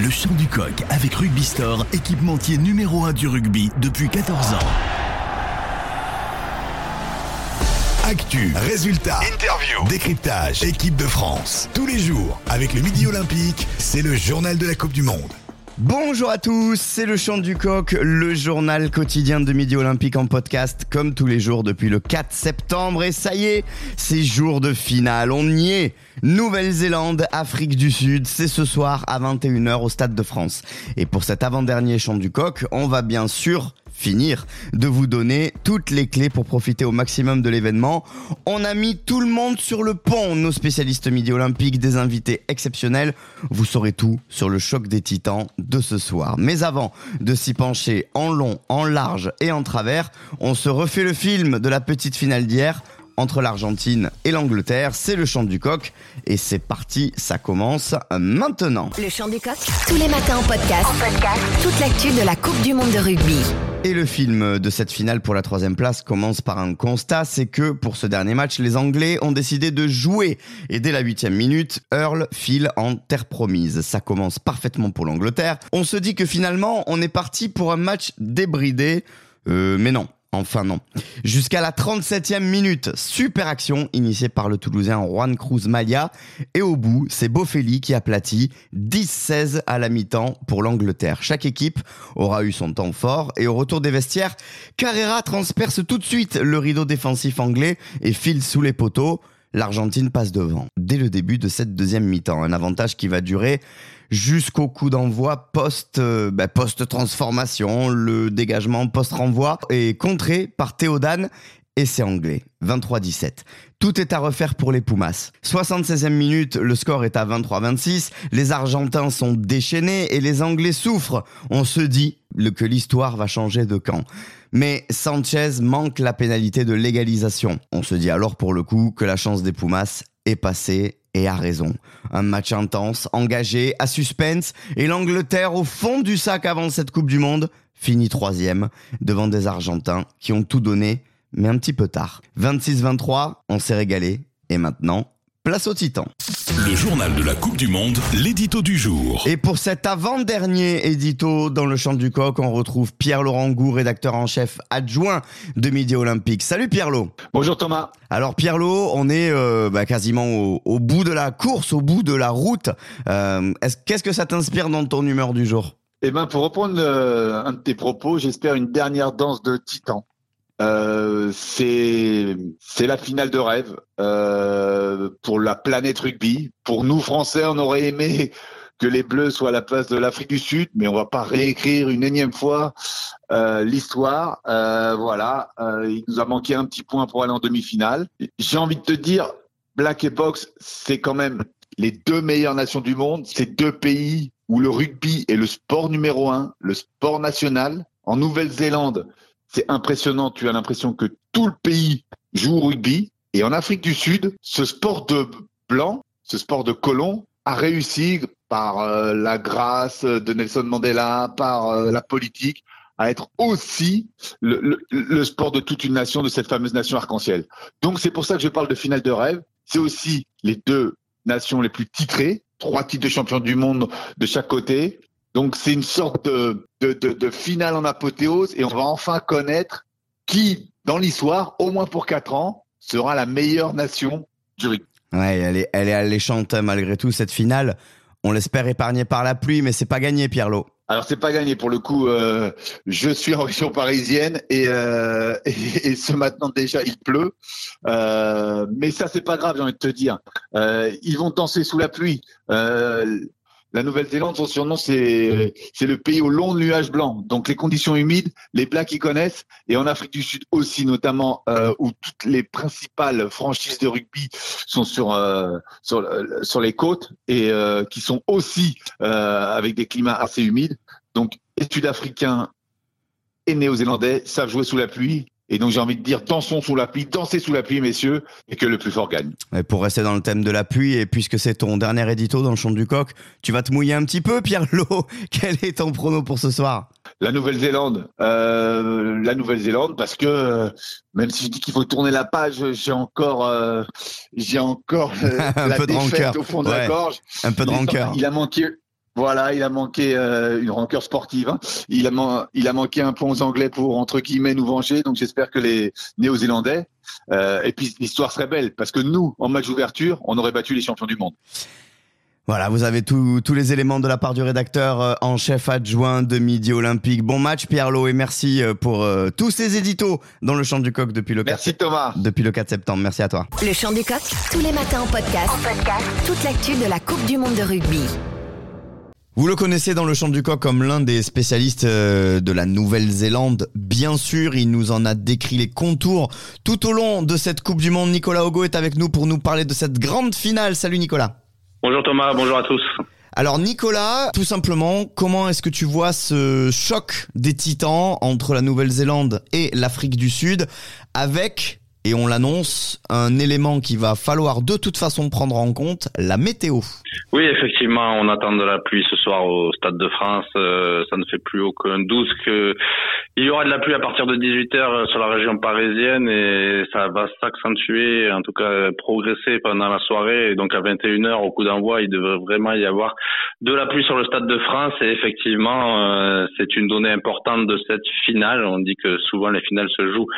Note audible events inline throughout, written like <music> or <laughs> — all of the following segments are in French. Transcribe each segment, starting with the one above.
Le chant du coq avec Rugby Store, équipementier numéro 1 du rugby depuis 14 ans. Actu, résultats, interview, décryptage, équipe de France. Tous les jours, avec le Midi Olympique, c'est le journal de la Coupe du Monde. Bonjour à tous, c'est le chant du coq, le journal quotidien de Midi Olympique en podcast, comme tous les jours depuis le 4 septembre. Et ça y est, c'est jour de finale, on y est. Nouvelle-Zélande, Afrique du Sud, c'est ce soir à 21h au Stade de France. Et pour cet avant-dernier chant du coq, on va bien sûr finir de vous donner toutes les clés pour profiter au maximum de l'événement. On a mis tout le monde sur le pont, nos spécialistes midi olympiques, des invités exceptionnels. Vous saurez tout sur le choc des titans de ce soir. Mais avant de s'y pencher en long, en large et en travers, on se refait le film de la petite finale d'hier entre l'Argentine et l'Angleterre. C'est le chant du coq et c'est parti, ça commence maintenant. Le chant du coq, tous les matins en podcast. En podcast. Toute l'actu de la Coupe du Monde de rugby. Et le film de cette finale pour la troisième place commence par un constat, c'est que pour ce dernier match, les Anglais ont décidé de jouer. Et dès la huitième minute, Earl file en terre promise. Ça commence parfaitement pour l'Angleterre. On se dit que finalement, on est parti pour un match débridé. Euh, mais non, Enfin non. Jusqu'à la 37e minute, super action initiée par le Toulousain Juan Cruz Malia. Et au bout, c'est Boffelli qui aplatit 10-16 à la mi-temps pour l'Angleterre. Chaque équipe aura eu son temps fort et au retour des vestiaires, Carrera transperce tout de suite le rideau défensif anglais et file sous les poteaux. L'Argentine passe devant dès le début de cette deuxième mi-temps. Un avantage qui va durer jusqu'au coup d'envoi euh, bah, post-transformation, le dégagement post-renvoi est contré par Théodane et c'est anglais. 23-17. Tout est à refaire pour les Pumas. 76e minute, le score est à 23-26. Les Argentins sont déchaînés et les Anglais souffrent. On se dit que l'histoire va changer de camp. Mais Sanchez manque la pénalité de légalisation. On se dit alors pour le coup que la chance des Pumas est passée et a raison. Un match intense, engagé, à suspense, et l'Angleterre au fond du sac avant cette Coupe du Monde finit troisième devant des Argentins qui ont tout donné, mais un petit peu tard. 26-23, on s'est régalé, et maintenant, place au Titan. Le journal de la Coupe du Monde, l'édito du jour. Et pour cet avant-dernier édito dans le champ du coq, on retrouve Pierre-Laurent Gou, rédacteur en chef adjoint de Midi Olympique. Salut Pierre-Laurent. Bonjour Thomas. Alors Pierre-Laurent, on est euh, bah, quasiment au, bout de la course, au bout de la route. Euh, Qu'est-ce que ça t'inspire dans ton humeur du jour? Eh ben, pour reprendre euh, un de tes propos, j'espère une dernière danse de titan. Euh, c'est la finale de rêve euh, pour la planète rugby. Pour nous Français, on aurait aimé que les Bleus soient à la place de l'Afrique du Sud, mais on va pas réécrire une énième fois euh, l'histoire. Voilà, il nous a manqué un petit point pour aller en demi-finale. J'ai envie de te dire, Black et Box, c'est quand même les deux meilleures nations du monde. C'est deux pays où le rugby est le sport numéro un, le sport national. En Nouvelle-Zélande, c'est impressionnant. Tu as l'impression que tout le pays joue au rugby. Et en Afrique du Sud, ce sport de blanc, ce sport de colon, a réussi par euh, la grâce de Nelson Mandela, par euh, la politique, à être aussi le, le, sport de toute une nation, de cette fameuse nation arc-en-ciel. Donc c'est pour ça que je parle de finale de rêve. C'est aussi les deux nations les plus titrées, trois titres de champion du monde de chaque côté, donc c'est une sorte de, de, de, finale en apothéose et on va enfin connaître qui, dans l'histoire, au moins pour quatre ans, sera la meilleure nation du rugby. Ouais, elle est, elle est alléchante malgré tout cette finale. On l'espère épargnée par la pluie, mais c'est pas gagné, Pierlot. Alors c'est pas gagné pour le coup. Euh, je suis en région parisienne et, euh, <laughs> et, ce matin déjà il pleut, euh, mais ça c'est pas grave, j'ai envie de te dire. Ils vont danser sous la pluie. Euh, la Nouvelle-Zélande, son surnom, c'est le pays aux longs nuages blancs. Donc les conditions humides, les Blacks y connaissent. Et en Afrique du Sud aussi, notamment, euh, où toutes les principales franchises de rugby sont sur euh, sur, sur les côtes et euh, qui sont aussi avec des climats assez humides. Donc les Sud-Africains et Néo-Zélandais savent jouer sous la pluie et donc j'ai envie de dire dansons sous la pluie, dansez sous la pluie messieurs, et que le plus fort gagne. Et pour rester dans le thème de la pluie, et puisque c'est ton dernier édito dans le champ du coq, tu vas te mouiller un petit peu Pierre Lot. <laughs> Quel est ton prono pour ce soir? La Nouvelle-Zélande. Euh, la Nouvelle-Zélande parce que euh, même si je dis qu'il faut tourner la page, j'ai encore euh, j'ai encore <laughs> un la peu de défaite rancœur. au fond de la gorge. Un peu de rancœur. Il a manqué Voilà, il a manqué euh, une rancœur sportive. Hein. Il, a il a manqué un point aux Anglais pour entre guillemets nous venger. Donc j'espère que les Néo-Zélandais. Euh, et puis l'histoire serait belle parce que nous, en match d'ouverture, on aurait battu les champions du monde. Voilà, vous avez tous les éléments de la part du rédacteur euh, en chef adjoint de Midi Olympique. Bon match Pierre Lo et merci euh, pour euh, tous ces éditos dans le champ du coq depuis le 4 Merci Thomas. Depuis le 4 septembre. Merci à toi. Le champ du coq tous les matins en podcast. En podcast. Toute l'actu de la Coupe du monde de rugby. Vous le connaissez dans le champ du coq comme l'un des spécialistes de la Nouvelle-Zélande. Bien sûr, il nous en a décrit les contours tout au long de cette Coupe du Monde. Nicolas Ogo est avec nous pour nous parler de cette grande finale. Salut Nicolas. Bonjour Thomas, bonjour à tous. Alors Nicolas, tout simplement, comment est-ce que tu vois ce choc des titans entre la Nouvelle-Zélande et l'Afrique du Sud avec et on l'annonce, un élément qu'il va falloir de toute façon prendre en compte, la météo. Oui, effectivement, on attend de la pluie ce soir au Stade de France. Euh, ça ne fait plus aucun doute que il y aura de la pluie à partir de 18h euh, sur la région parisienne et ça va s'accentuer, en tout cas progresser pendant la soirée. Et donc à 21h au coup d'envoi, il devrait vraiment y avoir de la pluie sur le Stade de France et effectivement, euh, c'est une donnée importante de cette finale. On dit que souvent les finales se jouent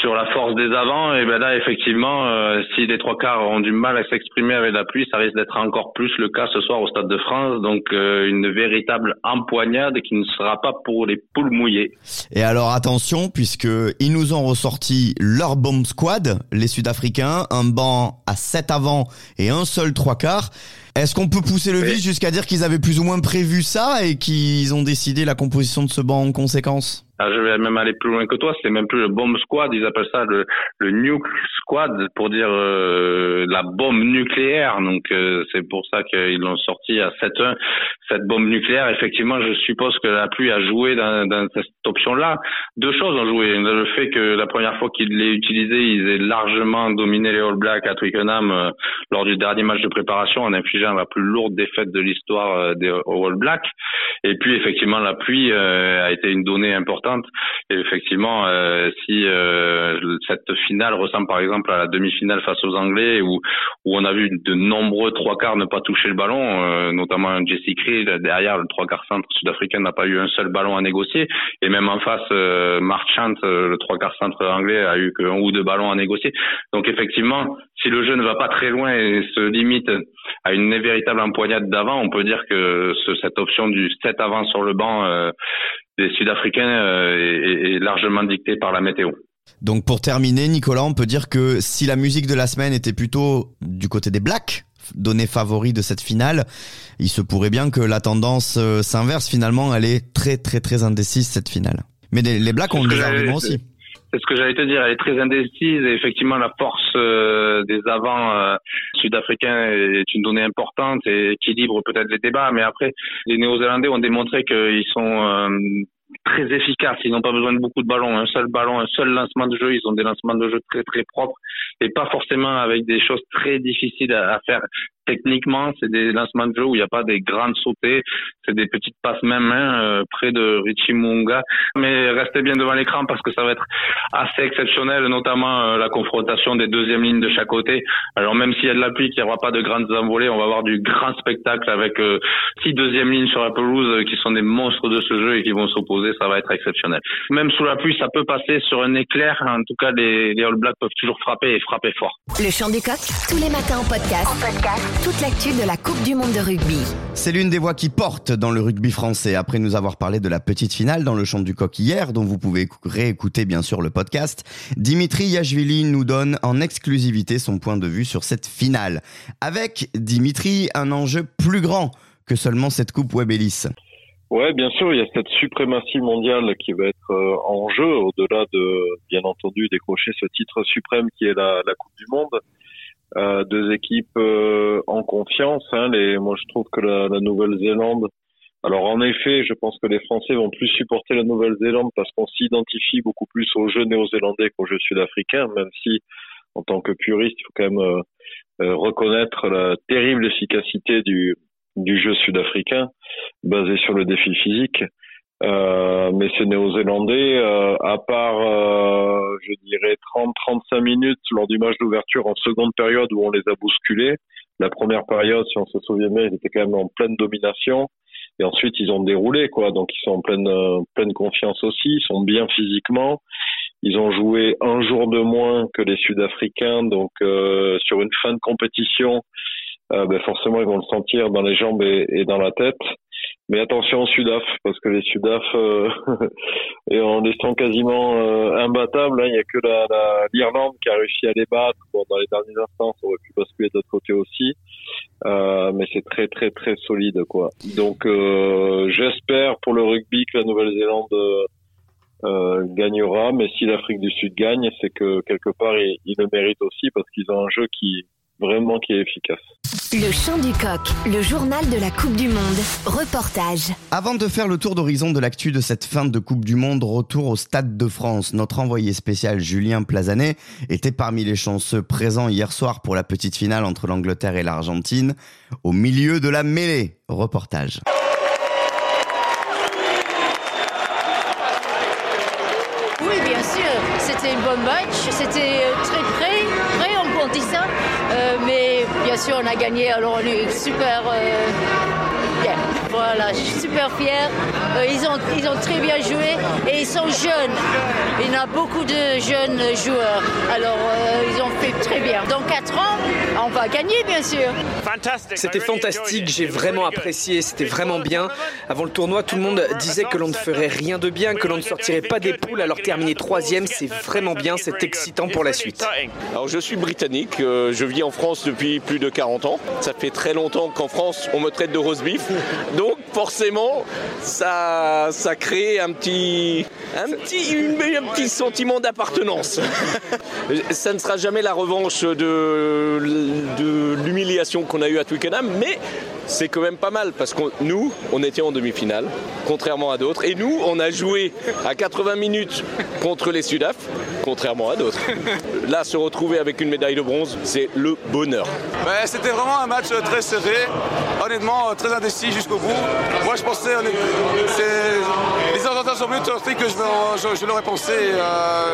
sur la force des avants, et ben là effectivement, euh, si les trois quarts ont du mal à s'exprimer avec la pluie, ça risque d'être encore plus le cas ce soir au Stade de France. Donc euh, une véritable empoignade qui ne sera pas pour les poules mouillées. Et alors attention, puisque ils nous ont ressorti leur bomb squad, les Sud-Africains, un banc à 7 avant et un seul trois quarts. Est-ce qu'on peut pousser le vice jusqu'à dire qu'ils avaient plus ou moins prévu ça et qu'ils ont décidé la composition de ce banc en conséquence? Ah, je vais même aller plus loin que toi. C'est même plus le bomb squad. Ils appellent ça le, le nuke squad pour dire euh, la bombe nucléaire. Donc euh, c'est pour ça qu'ils l'ont sorti à 7-1. Cette bombe nucléaire, effectivement, je suppose que la pluie a joué dans, dans cette option-là. Deux choses ont joué. Le fait que la première fois qu'ils l'aient utilisé, ils aient largement dominé les All Blacks à Twickenham euh, lors du dernier match de préparation en infligeant la plus lourde défaite de l'histoire des All Blacks. Et puis effectivement, la pluie a été une donnée importante et effectivement, euh, si euh, cette finale ressemble par exemple à la demi-finale face aux Anglais, où, où on a vu de nombreux trois quarts ne pas toucher le ballon, euh, notamment Jesse Creed derrière le trois quarts centre sud-africain n'a pas eu un seul ballon à négocier, et même en face, Marchant, le trois quarts centre anglais, a eu qu'un ou deux ballons à négocier. Donc effectivement, si le jeu ne va pas très loin et se limite à une véritable empoignade d'avant, on peut dire que cette option du 7 avant sur le banc des Sud-Africains euh, est, largement dictée par la météo. Donc pour terminer, Nicolas, on peut dire que si la musique de la semaine était plutôt du côté des Blacks, donné favori de cette finale, il se pourrait bien que la tendance euh, s'inverse finalement, elle est très très très indécise cette finale. Mais les, Blacks ont des arguments aussi. C'est ce que j'allais te dire, elle est très indécise et effectivement la force euh, des avants sud-africains est une donnée importante et équilibre peut-être les débats, mais après les Néo-Zélandais ont démontré qu'ils sont très efficaces. Ils n'ont pas besoin de beaucoup de ballons. Un seul ballon, un seul lancement de jeu. Ils ont des lancements de jeu très très propres et pas forcément avec des choses très difficiles à, faire techniquement. C'est des lancements de jeu où il n'y a pas des grandes sautées. C'est des petites passes même main euh, près de Richie Munga. Mais restez bien devant l'écran parce que ça va être assez exceptionnel, notamment euh, la confrontation des deuxièmes lignes de chaque côté. Alors même s'il y a de la pluie, qu'il n'y aura pas de grandes envolées, on va avoir du grand spectacle avec euh, six deuxièmes lignes sur la pelouse qui sont des monstres de ce jeu et qui vont s'opposer ça va être exceptionnel. Même sous la pluie, ça peut passer sur un éclair. En tout cas, les, All Blacks peuvent toujours frapper et frapper fort. Le chant du coq, tous les matins en. En podcast. Toute l'actu de la Coupe du monde de rugby. C'est l'une des voix qui porte dans le rugby français. Après nous avoir parlé de la petite finale dans le chant du coq hier, dont vous pouvez réécouter bien sûr le podcast, Dimitri Yachvili nous donne en exclusivité son point de vue sur cette finale. Avec Dimitri, un enjeu plus grand que seulement cette coupe Webelis. Ouais, bien sûr, il y a cette suprématie mondiale qui va être euh, en jeu, au-delà de, bien entendu, décrocher ce titre suprême qui est la, la Coupe du Monde. Euh, deux équipes euh, en confiance. Hein, les, moi, je trouve que la, la Nouvelle-Zélande. Alors, en effet, je pense que les Français vont plus supporter la Nouvelle-Zélande parce qu'on s'identifie beaucoup plus aux jeux néo-zélandais qu'aux jeux sud-africains, même si, en tant que puriste, il faut quand même euh, reconnaître la terrible efficacité du, du jeu sud-africain basé sur le défi physique. Euh, mais ces Néo-Zélandais, euh, à part, euh, je dirais, 30-35 minutes lors du match d'ouverture en seconde période où on les a bousculés, la première période, si on se souvient bien, ils étaient quand même en pleine domination. Et ensuite, ils ont déroulé, quoi. Donc, ils sont en pleine, pleine confiance aussi. Ils sont bien physiquement. Ils ont joué un jour de moins que les Sud-Africains. Donc, sur une fin de compétition, ben forcément, ils vont le sentir dans les jambes et dans la tête. Mais attention aux Sudaf, parce que les Sudaf, euh, <laughs> et en étant quasiment euh, imbattables, hein, il n'y a que l'Irlande qui a réussi à les battre. Bon, dans les derniers instants, ça aurait pu basculer de l'autre côté aussi. Euh, mais c'est très très très solide, quoi. Donc euh, j'espère pour le rugby que la Nouvelle-Zélande euh, gagnera, mais si l'Afrique du Sud gagne, c'est que quelque part ils le méritent aussi parce qu'ils ont un jeu qui vraiment qui est efficace. Le chant du coq, le journal de la Coupe du Monde, reportage. Avant de faire le tour d'horizon de l'actu de cette fin de Coupe du Monde, retour au Stade de France. Notre envoyé spécial Julien Plazanet était parmi les chanceux présents hier soir pour la petite finale entre l'Angleterre et l'Argentine, au milieu de la mêlée. Reportage. Oui, bien sûr, c'était un bon match, c'était euh, très près on dit ça, euh, mais bien sûr on a gagné, alors on est super Voilà, je suis super fier. Euh, ils, ont, ils ont très bien joué et ils sont jeunes. Il y en a beaucoup de jeunes joueurs, alors euh, ils ont fait très bien. Dans 4 ans, on va gagner bien sûr. C'était fantastique, j'ai vraiment apprécié, c'était vraiment bien. Avant le tournoi, tout le monde disait que l'on ne ferait rien de bien, que l'on ne sortirait pas des poules, alors terminer troisième, c'est vraiment bien, c'est excitant pour la suite. Alors je suis britannique, euh, je vis en France depuis plus de 40 ans. Ça fait très longtemps qu'en France on me traite de rose beef. <laughs> Donc forcément, ça, ça crée un petit, un petit, une- un petit sentiment d'appartenance. <laughs> ça ne sera jamais la revanche de, de l'humiliation qu'on a eue à Twickenham, mais c'est quand même pas mal parce que nous, on était en demi-finale, contrairement à d'autres, et nous, on a joué à 80 minutes contre les Sudaf, contrairement à d'autres. <laughs> Là, se retrouver avec une médaille de bronze, c'est le bonheur. C'était vraiment un match euh, très serré, honnêtement euh, très indécis jusqu'au bout. Moi je pensais, c'est- les Argentins sont mieux que je, je- je l'aurais pensé. Euh,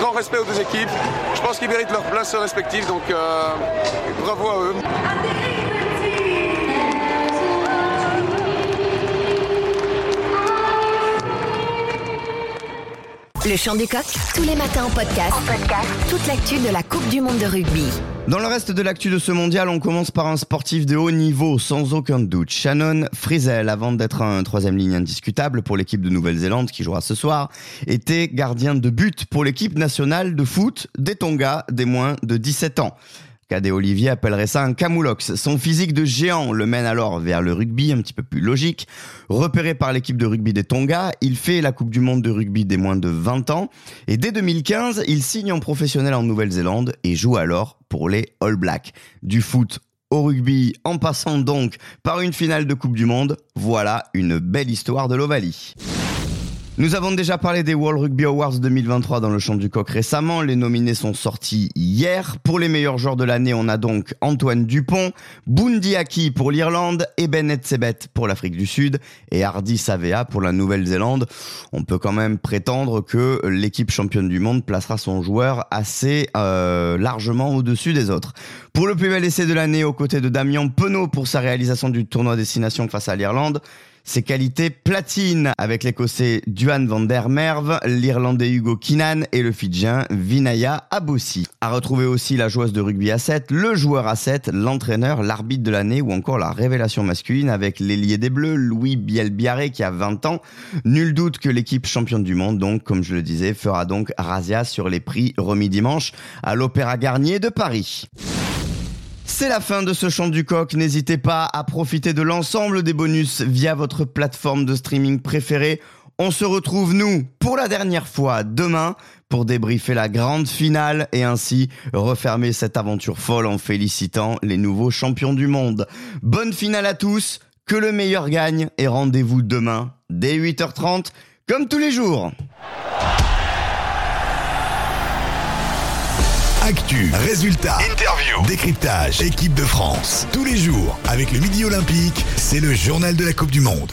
grand respect aux deux équipes. Je pense qu'ils méritent leur place respective, donc euh, bravo à eux. Le chant du coq, tous les matins en podcast. Toute l'actu de la Coupe du Monde de rugby. Dans le reste de l'actu de ce mondial, on commence par un sportif de haut niveau, sans aucun doute. Shannon Frizel, avant d'être un troisième ligne indiscutable pour l'équipe de Nouvelle-Zélande qui jouera ce soir, était gardien de but pour l'équipe nationale de foot des Tonga des moins de 17 ans. Cadet Olivier appellerait ça un camoulox. Son physique de géant le mène alors vers le rugby, un petit peu plus logique. Repéré par l'équipe de rugby des Tonga, il fait la Coupe du Monde de rugby des moins de 20 ans. Et dès 2015, il signe en professionnel en Nouvelle-Zélande et joue alors pour les All Blacks. Du foot au rugby, en passant donc par une finale de Coupe du Monde, voilà une belle histoire de l'Ovalie. Nous avons déjà parlé des World Rugby Awards 2023 dans le champ du coq récemment. Les nominés sont sortis hier. Pour les meilleurs joueurs de l'année, on a donc Antoine Dupont, Bundy Aki pour l'Irlande, Eben Etzebeth pour l'Afrique du Sud et Hardy Savea pour la Nouvelle-Zélande. On peut quand même prétendre que l'équipe championne du monde placera son joueur assez euh, largement au-dessus des autres. Pour le plus bel essai de l'année, aux côtés de Damien Penaud pour sa réalisation du tournoi destination face à l'Irlande, ses qualités platine avec l'écossais Duan van der Merwe, l'irlandais Hugo Kinan et le fidjien Vinaya Abossi. À retrouver aussi la joueuse de rugby à 7, le joueur à 7, l'entraîneur, l'arbitre de l'année ou encore la révélation masculine avec l'ailier des Bleus, Louis Bielbiaré qui a 20 ans. Nul doute que l'équipe championne du monde, donc comme je le disais, fera donc razzia sur les prix remis dimanche à l'Opéra Garnier de Paris. C'est la fin de ce chant du coq. N'hésitez pas à profiter de l'ensemble des bonus via votre plateforme de streaming préférée. On se retrouve, nous, pour la dernière fois demain pour débriefer la grande finale et ainsi refermer cette aventure folle en félicitant les nouveaux champions du monde. Bonne finale à tous, que le meilleur gagne et rendez-vous demain dès 8h30 comme tous les jours. Actu, résultats, interview, décryptage, équipe de France. Tous les jours, avec le Midi Olympique, c'est le journal de la Coupe du Monde.